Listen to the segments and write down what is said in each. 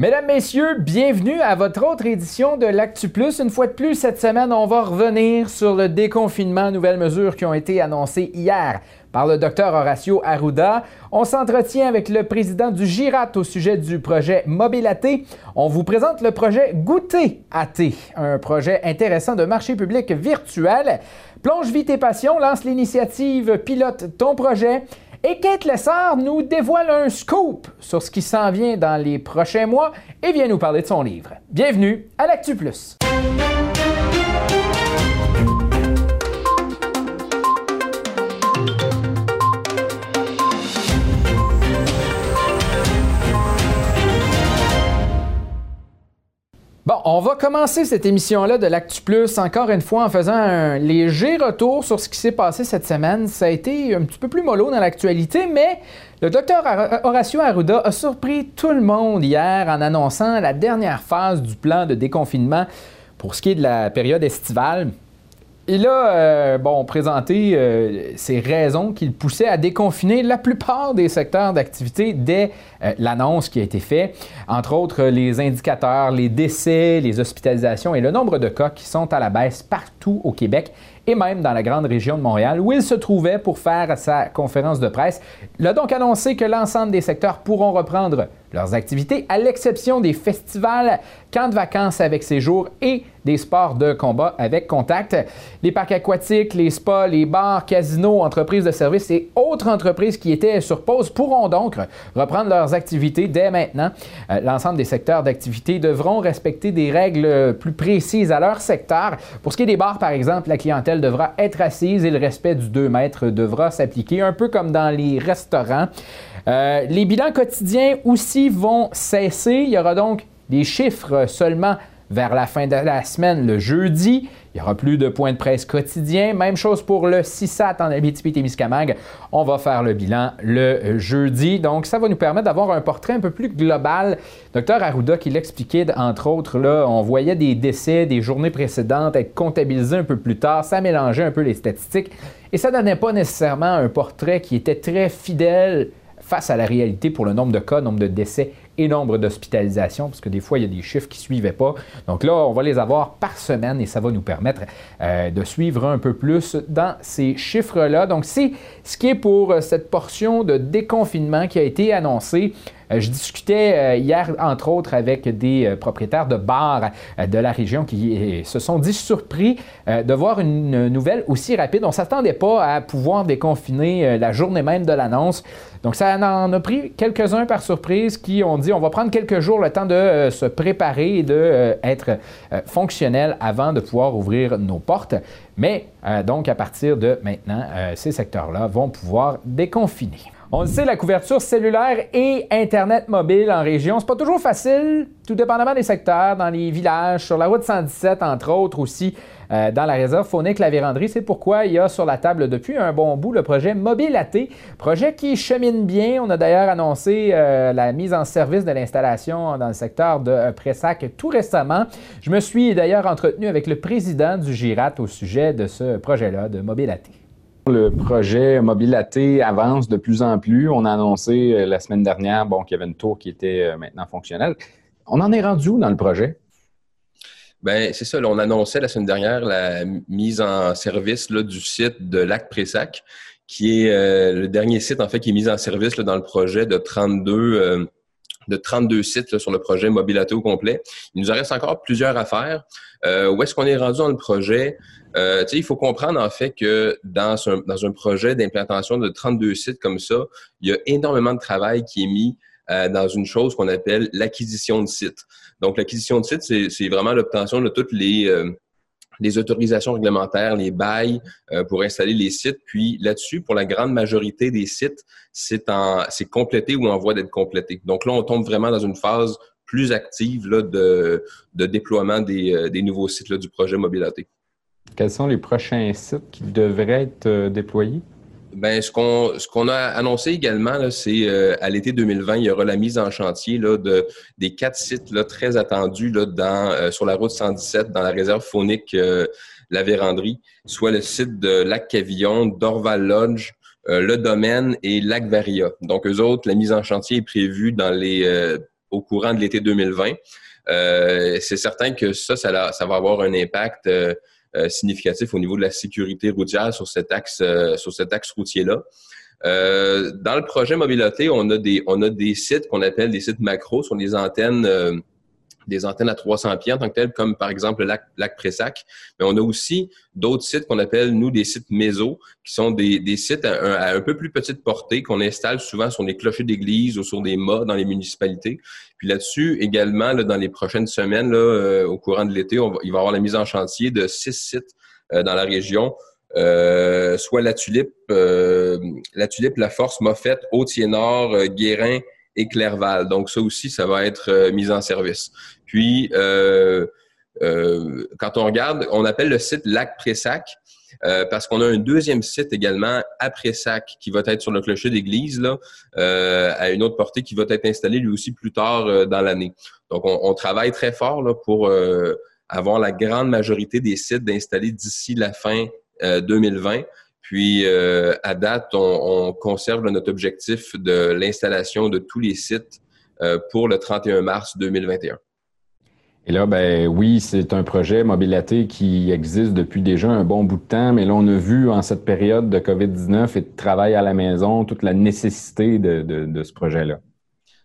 Mesdames, Messieurs, bienvenue à votre autre édition de l'Actu Plus. Une fois de plus, cette semaine, on va revenir sur le déconfinement, nouvelles mesures qui ont été annoncées hier par le docteur Horacio Arruda. On s'entretient avec le président du GIRAT au sujet du projet Mobile AT. On vous présente le projet Goûter AT, un projet intéressant de marché public virtuel. Plonge vite et passion lance l'initiative Pilote ton projet. Et Kate Lessard nous dévoile un scoop sur ce qui s'en vient dans les prochains mois et vient nous parler de son livre. Bienvenue à l'Actu Plus. On va commencer cette émission-là de l'Actu Plus encore une fois en faisant un léger retour sur ce qui s'est passé cette semaine. Ça a été un petit peu plus mollo dans l'actualité, mais le docteur Horacio Arruda a surpris tout le monde hier en annonçant la dernière phase du plan de déconfinement pour ce qui est de la période estivale. Il a euh, bon, présenté euh, ces raisons qui le poussaient à déconfiner la plupart des secteurs d'activité dès euh, l'annonce qui a été faite, entre autres les indicateurs, les décès, les hospitalisations et le nombre de cas qui sont à la baisse partout au Québec et même dans la grande région de Montréal où il se trouvait pour faire sa conférence de presse. Il a donc annoncé que l'ensemble des secteurs pourront reprendre leurs activités, à l'exception des festivals, camps de vacances avec séjour et des sports de combat avec contact. Les parcs aquatiques, les spas, les bars, casinos, entreprises de services et autres entreprises qui étaient sur pause pourront donc reprendre leurs activités dès maintenant. Euh, l'ensemble des secteurs d'activité devront respecter des règles plus précises à leur secteur. Pour ce qui est des bars, par exemple, la clientèle devra être assise et le respect du 2 mètres devra s'appliquer, un peu comme dans les restaurants. Euh, les bilans quotidiens aussi vont cesser. Il y aura donc des chiffres seulement vers la fin de la semaine, le jeudi. Il n'y aura plus de points de presse quotidiens. Même chose pour le CISAT en Abitibi-Témiscamingue. On va faire le bilan le jeudi. Donc, ça va nous permettre d'avoir un portrait un peu plus global. Docteur Arruda qui l'expliquait, entre autres, là, on voyait des décès des journées précédentes être comptabilisés un peu plus tard. Ça mélangeait un peu les statistiques. Et ça ne donnait pas nécessairement un portrait qui était très fidèle face à la réalité pour le nombre de cas, nombre de décès et nombre d'hospitalisations, parce que des fois, il y a des chiffres qui ne suivaient pas. Donc là, on va les avoir par semaine et ça va nous permettre euh, de suivre un peu plus dans ces chiffres-là. Donc, c'est ce qui est pour euh, cette portion de déconfinement qui a été annoncée. Euh, je discutais euh, hier, entre autres, avec des euh, propriétaires de bars de la région qui se sont dit surpris de voir une nouvelle aussi rapide. On ne s'attendait pas à pouvoir déconfiner la journée même de l'annonce. Donc, ça en a pris quelques-uns par surprise qui ont dit on va prendre quelques jours le temps de se préparer et d'être fonctionnel avant de pouvoir ouvrir nos portes. Mais donc, à partir de maintenant, ces secteurs-là vont pouvoir déconfiner. On le sait, la couverture cellulaire et Internet mobile en région, c'est pas toujours facile, tout dépendamment des secteurs, dans les villages, sur la route 117, entre autres aussi, euh, dans la réserve faunique La Vérandrie. C'est pourquoi il y a sur la table depuis un bon bout le projet Mobile AT, projet qui chemine bien. On a d'ailleurs annoncé euh, la mise en service de l'installation dans le secteur de euh, Pressac tout récemment. Je me suis d'ailleurs entretenu avec le président du GIRAT au sujet de ce projet-là de Mobile. Le projet Mobilaté avance de plus en plus. On a annoncé euh, la semaine dernière qu'il y avait une tour qui était euh, maintenant fonctionnelle. On en est rendu où dans le projet? Ben, c'est ça. on annonçait la semaine dernière la mise en service du site de Lac Pressac, qui est euh, le dernier site en fait qui est mis en service dans le projet de 32 de 32 sites sur le projet Mobilaté au complet. Il nous en reste encore plusieurs à faire. où est-ce qu'on est rendu dans le projet? Euh, il faut comprendre en fait que dans un, dans un projet d'implantation de 32 sites comme ça, il y a énormément de travail qui est mis euh, dans une chose qu'on appelle l'acquisition de sites. Donc, l'acquisition de sites, c'est vraiment l'obtention de toutes les, euh, les autorisations réglementaires, les bails euh, pour installer les sites. Puis là-dessus, pour la grande majorité des sites, c'est complété ou en voie d'être complété. Donc là, on tombe vraiment dans une phase plus active là, de, de déploiement des, des nouveaux sites là, du projet Mobilité. Quels sont les prochains sites qui devraient être euh, déployés? Ben, ce qu'on ce qu'on a annoncé également, c'est euh, à l'été 2020, il y aura la mise en chantier là, de des quatre sites là, très attendus là, dans euh, sur la route 117 dans la réserve faunique La Vérandrie, soit le site de Lac Cavillon, Dorval Lodge, le domaine et Lac Varia. Donc eux autres, la mise en chantier est prévue dans les au courant de l'été 2020. c'est certain que ça, ça, va avoir un impact significatif au niveau de la sécurité routière sur cet axe, sur cet axe routier-là. dans le projet mobilité, on a des, on a des sites qu'on appelle des sites macro sur des antennes des antennes à 300 pieds en tant que telles, comme par exemple le lac, lac Pressac. Mais on a aussi d'autres sites qu'on appelle, nous, des sites méso, qui sont des, des sites à, un peu plus petite portée qu'on installe souvent sur des clochers d'église ou sur des mâts dans les municipalités. Puis là-dessus, également, là, dans les prochaines semaines, là, euh, au courant de l'été, il va y avoir la mise en chantier de six sites euh, dans la région. Euh, soit la tulipe, la tulipe, la force, Moffette, Hautier-Nord, Guérin, et Clerval. Donc ça aussi, ça va être euh, mis en service. Puis, euh, euh, quand on regarde, on appelle le site Lac Pressac parce qu'on a un deuxième site également à Pressac qui va être sur le clocher d'église, à une autre portée qui va être installé lui aussi plus tard dans l'année. Donc, on, travaille très fort là, pour avoir la grande majorité des sites d'installer d'ici la fin 2020. Puis, euh, à date, on, conserve notre objectif de l'installation de tous les sites euh, pour le 31 mars 2021. Et là, ben oui, c'est un projet mobilité qui existe depuis déjà un bon bout de temps, mais là, on a vu en cette période de COVID-19 et de travail à la maison toute la nécessité de, ce projet-là.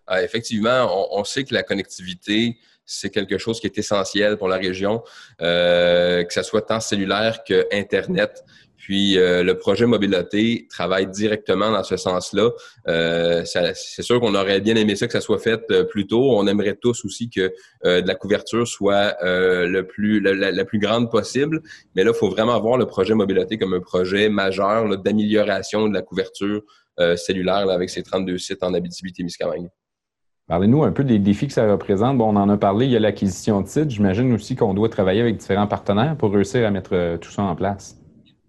Ah, effectivement, on, sait que la connectivité, c'est quelque chose qui est essentiel pour la région, euh, que ce soit tant cellulaire que Internet. Puis euh, le projet mobilité travaille directement dans ce sens-là. Euh, c'est sûr qu'on aurait bien aimé ça que ça soit fait euh, plus tôt. On aimerait tous aussi que de la couverture soit le plus la, plus grande possible. Mais là, il faut vraiment voir le projet mobilité comme un projet majeur d'amélioration de la couverture cellulaire avec ces 32 sites en Abitibi-Témiscamingue. Parlez-nous un peu des défis que ça représente. Bon, on en a parlé, il y a l'acquisition de sites. J'imagine aussi qu'on doit travailler avec différents partenaires pour réussir à mettre tout ça en place.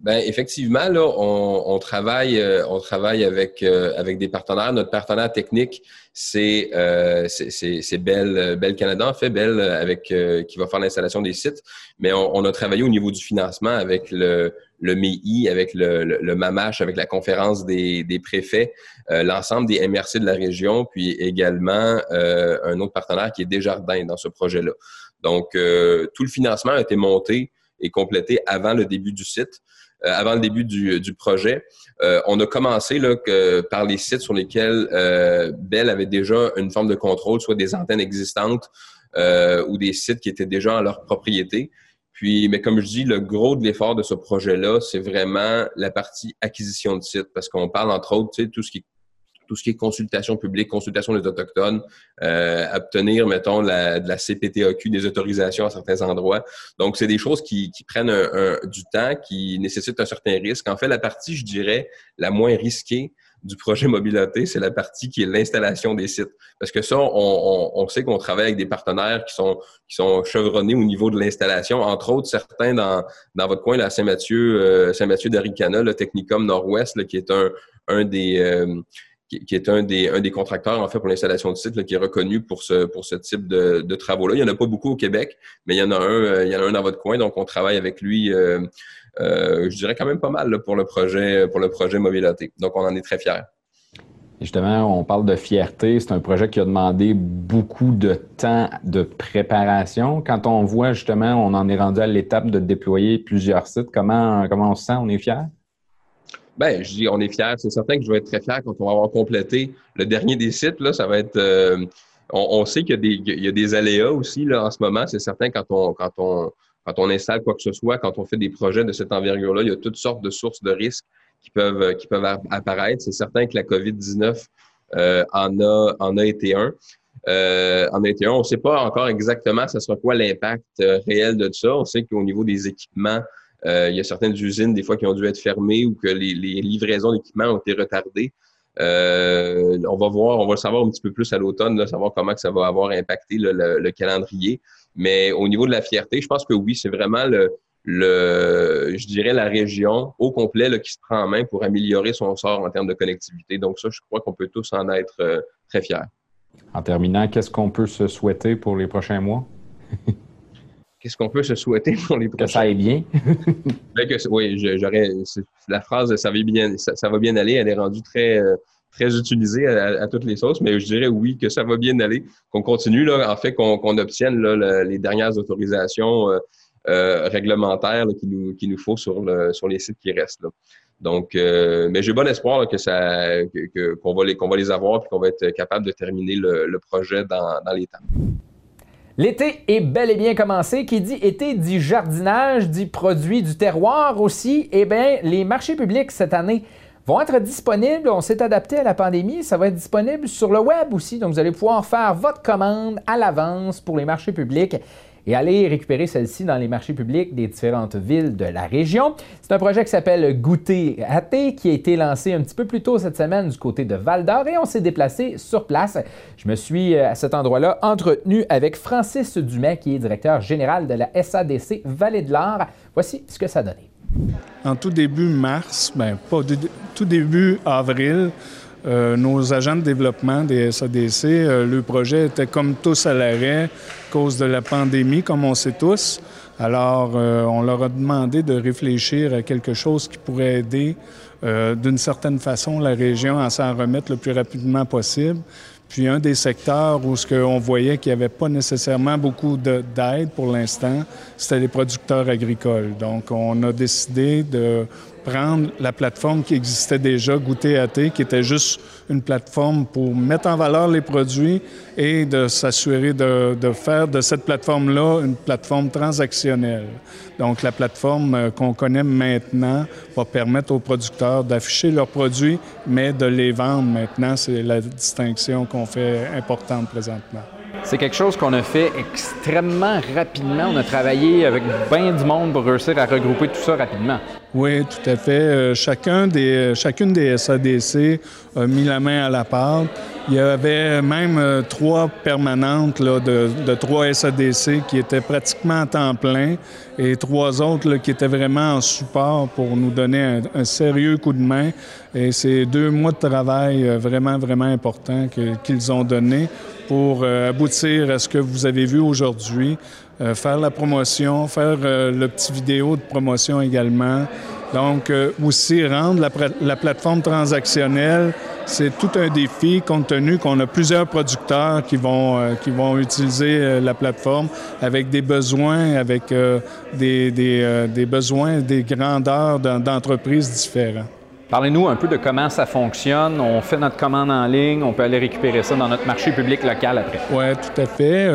Ben effectivement, là, on, travaille, euh, on travaille avec euh, avec des partenaires. Notre partenaire technique, c'est euh, c'est Bell, Bell Canada, en fait, Bell avec qui va faire l'installation des sites. Mais on, a travaillé au niveau du financement avec le le MEI, avec le, le, MAMACH, avec la conférence des, des préfets, l'ensemble des MRC de la région, puis également un autre partenaire qui est Desjardins dans ce projet-là. Donc, tout le financement a été monté et complété avant le début du site. Euh, avant le début du, du projet. Euh, on a commencé là, que, par les sites sur lesquels euh, Bell avait déjà une forme de contrôle, soit des antennes existantes ou des sites qui étaient déjà en leur propriété. Puis, mais comme je dis, le gros de l'effort de ce projet-là, c'est vraiment la partie acquisition de sites, parce qu'on parle entre autres, tu sais, tout ce qui tout ce qui est consultation publique, consultation des Autochtones, euh, obtenir, mettons, la, de la CPTAQ, des autorisations à certains endroits. Donc, c'est des choses qui, qui prennent un, du temps, qui nécessitent un certain risque. En fait, la partie, je dirais, la moins risquée du projet mobilité, c'est la partie qui est l'installation des sites. Parce que ça, on, on, on sait qu'on travaille avec des partenaires qui sont, qui sont chevronnés au niveau de l'installation. Entre autres, certains dans, dans votre coin, là, Saint-Mathieu, euh, Saint-Mathieu d'Aricana, le Technicum Nord-Ouest, qui est un, un des, euh, qui, est un des, un des contracteurs en fait pour l'installation de sites, qui est reconnu pour ce, pour ce type de, de travaux-là. Il n'y en a pas beaucoup au Québec, mais il y en a un, euh, il y en a un dans votre coin, donc on travaille avec lui. Euh, euh, je dirais quand même pas mal pour le projet pour le projet mobilité. Donc on en est très fiers. Justement, on parle de fierté. C'est un projet qui a demandé beaucoup de temps de préparation. Quand on voit justement, on en est rendu à l'étape de déployer plusieurs sites. Comment comment on se sent? On est fier ben, je dis, on est fiers. C'est certain que je vais être très fier quand on va avoir complété le dernier des sites. Là, ça va être. Euh, on, sait qu'il y, a des, il y a des aléas aussi là, en ce moment. C'est certain quand on, quand on quand on installe quoi que ce soit, quand on fait des projets de cette envergure-là, il y a toutes sortes de sources de risques qui peuvent qui peuvent apparaître. C'est certain que la COVID-19 euh, en a en a été un. Euh, en a été un. On ne sait pas encore exactement ce sera quoi l'impact euh, réel de ça. On sait qu'au niveau des équipements, euh, il y a certaines usines, des fois, qui ont dû être fermées ou que les, livraisons d'équipements ont été retardées. Euh, on va voir, on va le savoir un petit peu plus à l'automne, savoir comment que ça va avoir impacté le, calendrier. Mais au niveau de la fierté, je pense que oui, c'est vraiment le, je dirais la région au complet qui se prend en main pour améliorer son sort en termes de connectivité. Donc ça, je crois qu'on peut tous en être euh, très fiers. En terminant, qu'est-ce qu'on peut se souhaiter pour les prochains mois? qu'est-ce qu'on peut se souhaiter pour les prochains? Que ça aille bien. Ben, oui, j'aurais la phrase ça va bien, ça, va bien aller, elle est rendue très, euh, très utilisé à, toutes les sauces, mais je dirais oui que ça va bien aller, qu'on continue, là, en fait, qu'on obtienne là, les dernières autorisations euh, euh, réglementaires qu'il nous, nous faut sur, le, sur les sites qui restent. Là. Donc, euh, mais j'ai bon espoir que ça, qu'on va les, qu'on va les avoir et qu'on va être capable de terminer le, projet dans, dans les temps. L'été est bel et bien commencé. Qui dit été dit jardinage, dit produit du terroir aussi. Eh bien, les marchés publics cette année vont être disponibles. On s'est adapté à la pandémie. Ça va être disponible sur le web aussi. Donc, vous allez pouvoir faire votre commande à l'avance pour les marchés publics et aller récupérer celle-ci dans les marchés publics des différentes villes de la région. C'est un projet qui s'appelle Goûter à thé qui a été lancé un petit peu plus tôt cette semaine du côté de Val d'Or et on s'est déplacé sur place. Je me suis euh, à cet endroit-là entretenu avec Francis Dumais qui est directeur général de la SADC Vallée de l'Or. Voici ce que ça donnait. En tout début mars, ben pas tout début avril, euh, nos agents de développement des SADC, euh, le projet était comme tous à l'arrêt à cause de la pandémie, comme on sait tous. Alors, euh, on leur a demandé de réfléchir à quelque chose qui pourrait aider d'une certaine façon la région à s'en remettre le plus rapidement possible. Puis un des secteurs où ce on voyait qu'il n'y avait pas nécessairement beaucoup d'aide pour l'instant, c'était les producteurs agricoles. Donc, on a décidé de prendre la plateforme qui existait déjà, Goûter à thé, qui était juste une plateforme pour mettre en valeur les produits et de s'assurer de, de, faire de cette plateforme-là une plateforme transactionnelle. Donc, la plateforme euh, qu'on connaît maintenant va permettre aux producteurs d'afficher leurs produits, mais de les vendre maintenant. C'est la distinction qu'on fait importante présentement. C'est quelque chose qu'on a fait extrêmement rapidement. On a travaillé avec bien du monde pour réussir à regrouper tout ça rapidement. Oui, tout à fait. Euh, chacun des, chacune des SADC a mis la main à la pâte. Il y avait même euh, trois permanentes là, de, trois SADC qui étaient pratiquement à temps plein et trois autres là, qui étaient vraiment en support pour nous donner un, sérieux coup de main. Et c'est deux mois de travail euh, vraiment, vraiment importants qu'ils ont donné pour euh, aboutir à ce que vous avez vu aujourd'hui, faire la promotion, faire le petit vidéo de promotion également. Donc, aussi rendre la, la plateforme transactionnelle c'est tout un défi compte tenu qu'on a plusieurs producteurs qui vont, euh, qui vont utiliser euh, la plateforme avec des besoins, avec euh, des, des, des, besoins, des grandeurs d'entreprises différents. Parlez-nous un peu de comment ça fonctionne. On fait notre commande en ligne, on peut aller récupérer ça dans notre marché public local après. Oui, tout à fait.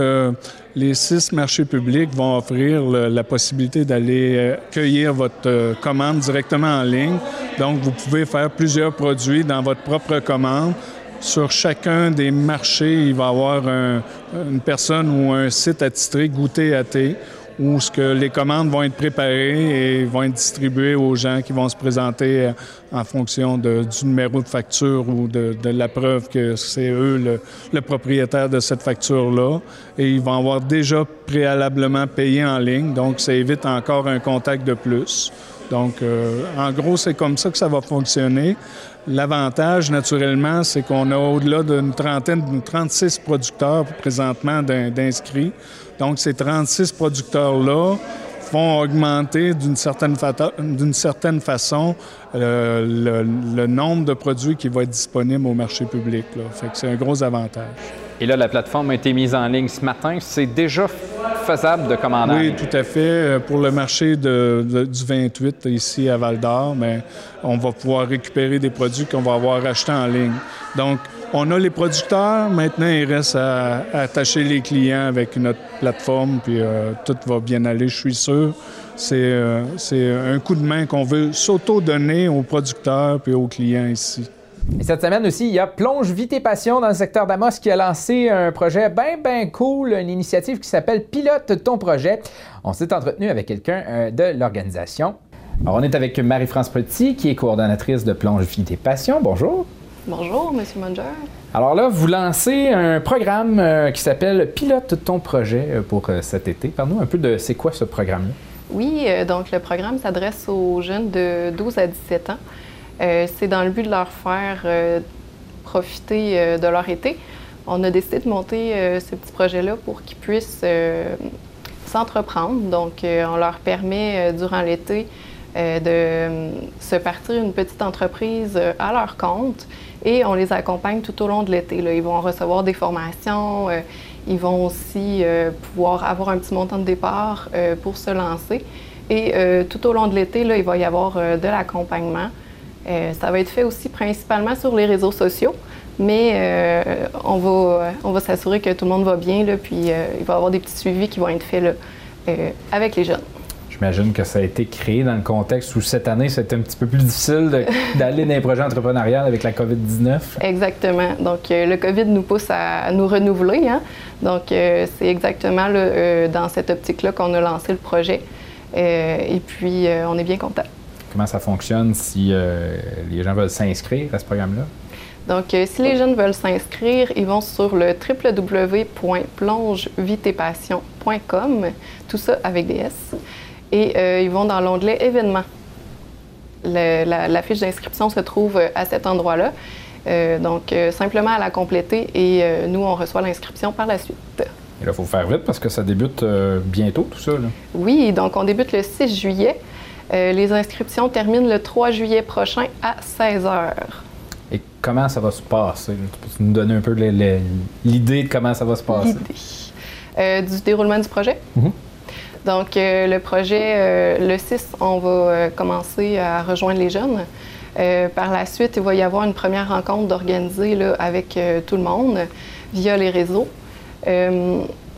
Les six marchés publics vont offrir la possibilité d'aller euh, cueillir votre euh, commande directement en ligne. Donc, vous pouvez faire plusieurs produits dans votre propre commande. Sur chacun des marchés, il va y avoir une personne ou un site attitré goûter à thé où ce les commandes vont être préparées et vont être distribuées aux gens qui vont se présenter euh, en fonction du numéro de facture ou de, la preuve que c'est eux le, propriétaire de cette facture-là. Et ils vont avoir déjà préalablement payé en ligne, donc ça évite encore un contact de plus. Donc, euh, en gros, c'est comme ça que ça va fonctionner. L'avantage, naturellement, c'est qu'on a au-delà d'une trentaine, d'une 36 producteurs présentement d'inscrits. Donc, ces 36 producteurs-là vont augmenter d'une certaine, certaine, façon euh, le, nombre de produits qui vont être disponibles au marché public. Fait que c'est un gros avantage. Et là, la plateforme a été mise en ligne ce matin. C'est déjà faisable de commander? Oui, tout à fait. Euh, pour le marché du 28 ici à Val d'Or, on va pouvoir récupérer des produits qu'on va avoir achetés en ligne. Donc, on a les producteurs. Maintenant, il reste à, attacher les clients avec notre plateforme, puis euh, tout va bien aller, je suis sûr. Euh, c'est un coup de main qu'on veut s'auto-donner aux producteurs puis aux clients ici. Et cette semaine aussi, il y a Plonge Vite et Passion dans le secteur d'Amos qui a lancé un projet bien, bien cool, une initiative qui s'appelle Pilote ton projet. On s'est entretenu avec quelqu'un euh, de l'organisation. Alors, on est avec Marie-France Petit, qui est coordonnatrice de Plonge Vite et Passion. Bonjour. Bonjour, M. Munger. Alors là, vous lancez un programme euh, qui s'appelle Pilote ton projet euh, pour cet été. Parle-nous un peu de c'est quoi ce programme-là? Oui, donc le programme s'adresse aux jeunes de 12 à 17 ans. Euh, c'est dans le but de leur faire euh, profiter euh, de leur été. On a décidé de monter ce petit projet-là pour qu'ils puissent s'entreprendre. Donc, on leur permet durant l'été de se partir une petite entreprise à leur compte et on les accompagne tout au long de l'été. Ils vont recevoir des formations, ils vont aussi pouvoir avoir un petit montant de départ pour se lancer. Et tout au long de l'été, il va y avoir de l'accompagnement. Ça va être fait aussi principalement sur les réseaux sociaux. Mais on va, on va s'assurer que tout le monde va bien, là, puis il va y avoir des petits suivis qui vont être faits avec les jeunes. J'imagine que ça a été créé dans le contexte où cette année, c'était un petit peu plus difficile d'aller dans les projets entrepreneurial avec la COVID-19. Exactement. Donc, euh, le COVID nous pousse à nous renouveler. Hein. Donc, euh, c'est exactement euh, dans cette optique-là qu'on a lancé le projet. et puis, on est bien content. Comment ça fonctionne si les gens veulent s'inscrire à ce programme-là? Donc, si les jeunes veulent s'inscrire, ils vont sur le www.plongevitepassion.com, tout ça avec des S et euh, ils vont dans l'onglet événements. la, fiche d'inscription se trouve euh, à cet endroit-là. Euh, donc, simplement à la compléter et nous, on reçoit l'inscription par la suite. Et là, il faut faire vite parce que ça débute bientôt, tout ça. Là. Oui, donc on débute le 6 juillet. Les inscriptions terminent le 3 juillet prochain à 16 h. Et comment ça va se passer? Tu peux nous donner un peu l'idée de comment ça va se passer? L'idée. du déroulement du projet? Mm-hmm. Donc, euh, le projet, euh, le 6, on va euh, commencer à rejoindre les jeunes. par la suite, il va y avoir une première rencontre d'organiser avec tout le monde via les réseaux.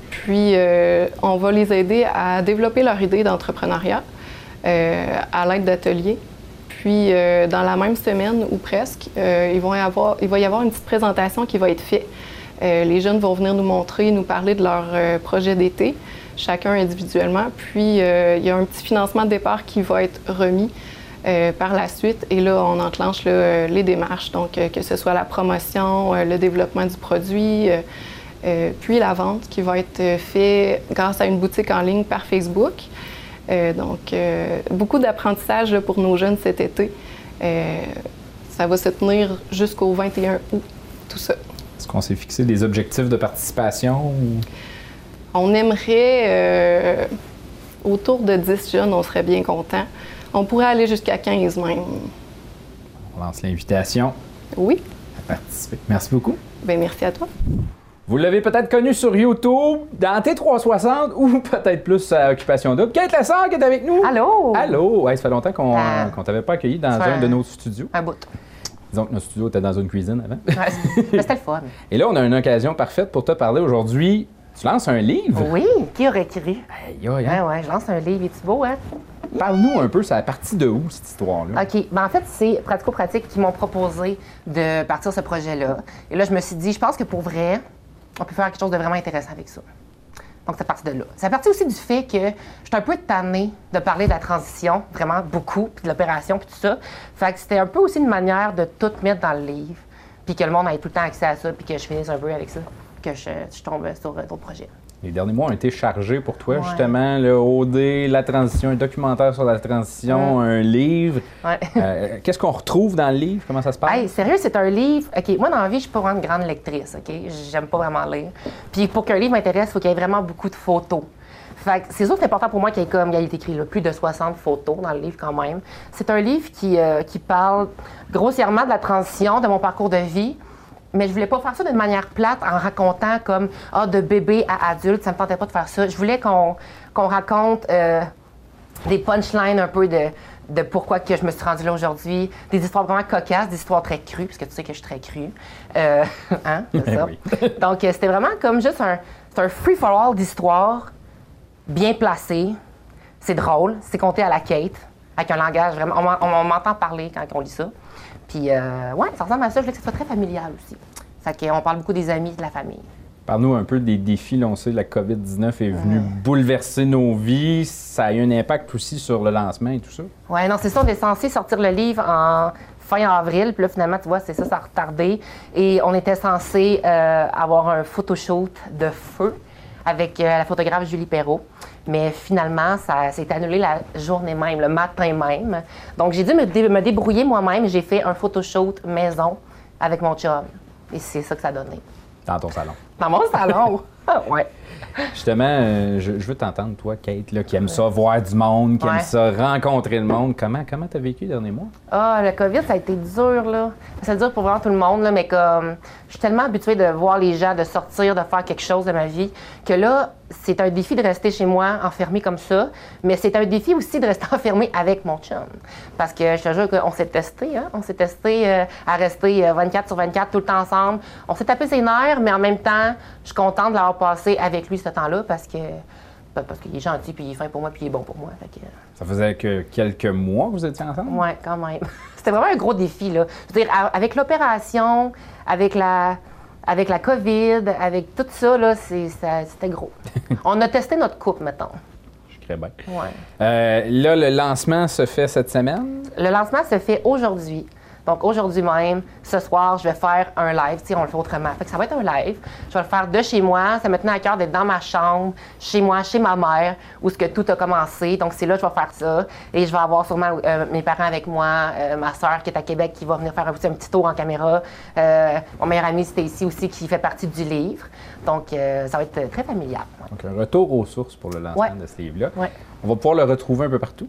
puis, on va les aider à développer leur idée d'entrepreneuriat à l'aide d'ateliers. Puis, dans la même semaine ou presque, il va y avoir une petite présentation qui va être faite. les jeunes vont venir nous montrer, nous parler de leur projet d'été chacun individuellement. Puis, euh, il y a un petit financement de départ qui va être remis euh, par la suite. Et là, on enclenche les démarches, donc euh, que ce soit la promotion, le développement du produit, puis la vente qui va être fait grâce à une boutique en ligne par Facebook. Donc, beaucoup d'apprentissage pour nos jeunes cet été. ça va se tenir jusqu'au 21 août, tout ça. Est-ce qu'on s'est fixé des objectifs de participation? On aimerait, euh, autour de 10 jeunes, on serait bien content. On pourrait aller jusqu'à 15 même. On lance l'invitation. Oui. À participer. Merci beaucoup. Bien, merci à toi. Vous l'avez peut-être connu sur YouTube, dans T360 ou peut-être plus à Occupation Double. Kate Lassard qui est avec nous. Allô? Allô? ça fait longtemps qu'on ah. ne t'avait pas accueilli dans un, de nos studios. Un bout. Disons que notre studio était dans une cuisine avant. Ouais, c'était le fun. Et là, on a une occasion parfaite pour te parler aujourd'hui tu lances un livre? Oui, qui aurait écrit? Aïe, aïe, hein? ouais, je lance un livre. est beau, hein? Parle-nous un peu, c'est à partir de où, cette histoire-là? OK. Ben, en fait, c'est Pratico-Pratique qui m'ont proposé de partir ce projet-là. Et là, je me suis dit, je pense que pour vrai, on peut faire quelque chose de vraiment intéressant avec ça. Donc, c'est parti de là. C'est parti aussi du fait que je suis un peu tannée de parler de la transition, vraiment beaucoup, puis de l'opération, puis tout ça. Fait que c'était un peu aussi une manière de tout mettre dans le livre, puis que le monde ait tout le temps accès à ça, puis que je finisse un peu avec ça que je, tombe sur d'autres projets. Les derniers mois ont été chargés pour toi, justement, le OD, la transition, un documentaire sur la transition, un livre. Euh, qu'est-ce qu'on retrouve dans le livre? Comment ça se passe? Hey, sérieux, c'est un livre. OK, moi, dans la vie, je suis pas une grande lectrice, OK? J'aime pas vraiment lire. Puis pour qu'un livre m'intéresse, il faut qu'il y ait vraiment beaucoup de photos. Fait c'est sûr c'est important pour moi qu'il y ait comme il a été écrit plus de 60 photos dans le livre quand même. C'est un livre qui, euh, qui parle grossièrement de la transition, de mon parcours de vie, mais je voulais pas faire ça d'une manière plate en racontant comme ah de bébé à adulte, ça me tentait pas de faire ça. Je voulais qu'on raconte euh, des punchlines un peu de, de pourquoi que je me suis rendue là aujourd'hui, des histoires vraiment cocasses, des histoires très crues, parce que tu sais que je suis très crue. Euh, hein, c'est ça. Donc euh, c'était vraiment comme juste un, un free for all d'histoires bien placées. C'est drôle, c'est compté à la Kate, avec un langage vraiment. On, m'entend parler quand on lit ça. Puis, euh, ouais, ça ressemble à ça. Je voulais que ce soit très familial aussi. Ça qu'on parle beaucoup des amis, de la famille. Parle-nous un peu des défis. Là, on sait que la COVID-19 est venue bouleverser nos vies. Ça a eu un impact aussi sur le lancement et tout ça. Oui, non, c'est ça. On est censé sortir le livre en fin avril. Puis là, finalement, tu vois, c'est ça, ça a retardé. Et on était censé euh, avoir un photoshoot de feu avec euh, la photographe Julie Perrault. Mais finalement, ça s'est annulé la journée même, le matin même. Donc, j'ai dû me, débrouiller moi-même. J'ai fait un photoshoot maison avec mon chum. Et c'est ça que ça a donné. Dans ton salon. Dans mon salon. ouais. Justement, euh, je, je veux t'entendre, toi, Kate, là, qui aime ça voir du monde, qui aime ça rencontrer le monde. Comment comment t'as vécu les derniers mois? Ah, le COVID, ça a été dur, là. C'est dur pour vraiment tout le monde, là, mais comme je suis tellement habituée de voir les gens, de sortir, de faire quelque chose de ma vie, que là, c'est un défi de rester chez moi, enfermé comme ça, mais c'est un défi aussi de rester enfermé avec mon chum. Parce que je te jure qu'on s'est testé, hein? On s'est testé euh, à rester euh, 24 sur 24 tout le temps ensemble. On s'est tapé ses nerfs, mais en même temps, je suis contente de l'avoir passé avec lui ce temps-là parce que ben, parce qu'il est gentil, puis il est fin pour moi, puis il est bon pour moi. Fait que, Ça faisait que quelques mois que vous étiez ensemble? oui, quand même. C'était vraiment un gros défi, là. Je veux dire, avec l'opération, avec la, avec la COVID, avec tout ça, là, c'était gros. On a testé notre couple, mettons. Je crée bien. Ouais. Euh, là, le lancement se fait cette semaine? Le lancement se fait aujourd'hui. Donc, aujourd'hui même, ce soir, je vais faire un live. Tu sais, on le fait autrement. Fait que ça va être un live. Je vais le faire de chez moi. Ça me tenait à cœur d'être dans ma chambre, chez moi, chez ma mère, où ce que tout a commencé. Donc, c'est là que je vais faire ça. Et je vais avoir sûrement euh, mes parents avec moi, euh, ma soeur qui est à Québec qui va venir faire un petit, un petit tour en caméra. Euh, mon meilleur ami, c'était ici aussi, qui fait partie du livre. Donc, ça va être très familial. ouais. Donc, un retour aux sources pour le lancement Ouais. de ce livre-là. Ouais. On va pouvoir le retrouver un peu partout.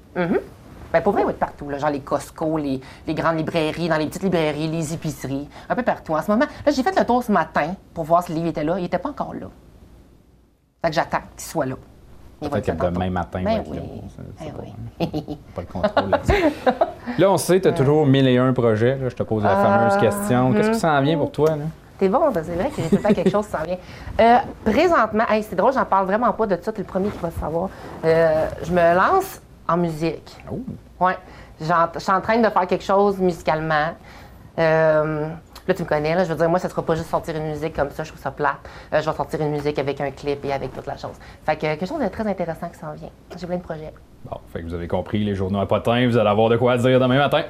Ben, pour vrai, il va être partout, là, genre les Costco, les, les grandes librairies, dans les petites librairies, les épiceries, un peu partout. En ce moment, là, j'ai fait le tour ce matin pour voir si le livre était là. Il n'était pas encore là. Fait que j'attends qu'il soit là. Peut-être que demain matin, Ben oui. C'est Ben pas- oui. Pas le contrôle. Là, on sait, tu as toujours mille et un projets. Là, je te pose la fameuse question. Qu'est-ce qui s'en vient pour toi? Là? T'es bon, ben, c'est vrai que j'ai tout le temps quelque chose qui s'en vient. Euh, présentement, hey, c'est drôle, j'en parle vraiment pas de ça, t'es le premier qui va le savoir. Euh, je me lance en musique. Oh. Ouais. Je suis en train de faire quelque chose musicalement. Euh, là, tu me connais, là, je veux dire, moi, ça sera pas juste sortir une musique comme ça, je trouve ça plate. Euh, je vais sortir une musique avec un clip et avec toute la chose. Fait que quelque chose de très intéressant qui s'en vient. J'ai plein de projets. Bon, fait que vous avez compris, les journaux à potins, vous allez avoir de quoi dire demain matin.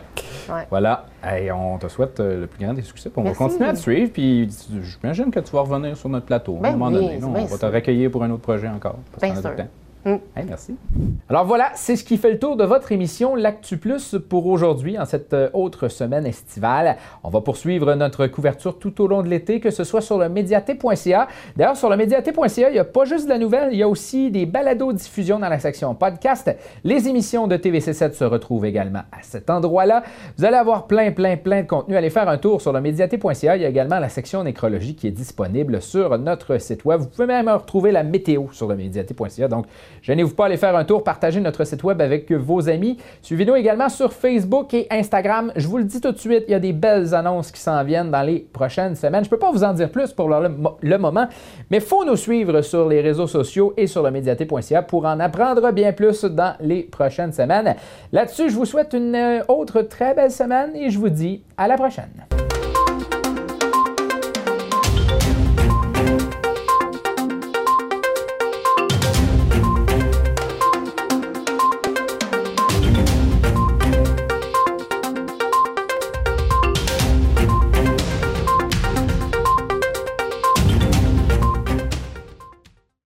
Ouais. Voilà. Hey, on te souhaite euh, le plus grand des succès. puis On Merci. va continuer à te suivre. Puis j'imagine que tu vas revenir sur notre plateau à Ben un moment oui, donné. là. on va te recueillir pour un autre projet encore. parce Bien sûr. Mm. Hey, merci. Alors voilà, c'est ce qui fait le tour de votre émission L'Actu Plus pour aujourd'hui, en cette euh, autre semaine estivale. On va poursuivre notre couverture tout au long de l'été, que ce soit sur le médiaté.ca. D'ailleurs, sur le médiaté.ca, il n'y a pas juste de la nouvelle, il y a aussi des balados-diffusions dans la section podcast. Les émissions de TVC7 se retrouvent également à cet endroit-là. Vous allez avoir plein, plein, plein de contenu. Allez faire un tour sur le médiaté.ca. Il y a également la section nécrologie qui est disponible sur notre site web. Vous pouvez même retrouver la météo sur le médiaté.ca. Donc, Gênez-vous pas, aller faire un tour, partagez notre site web avec vos amis. Suivez-nous également sur Facebook et Instagram. Je vous le dis tout de suite, il y a des belles annonces qui s'en viennent dans les prochaines semaines. Je ne peux pas vous en dire plus pour le, moment, mais il faut nous suivre sur les réseaux sociaux et sur le médiaté.ca pour en apprendre bien plus dans les prochaines semaines. Là-dessus, je vous souhaite une euh, autre très belle semaine et je vous dis à la prochaine.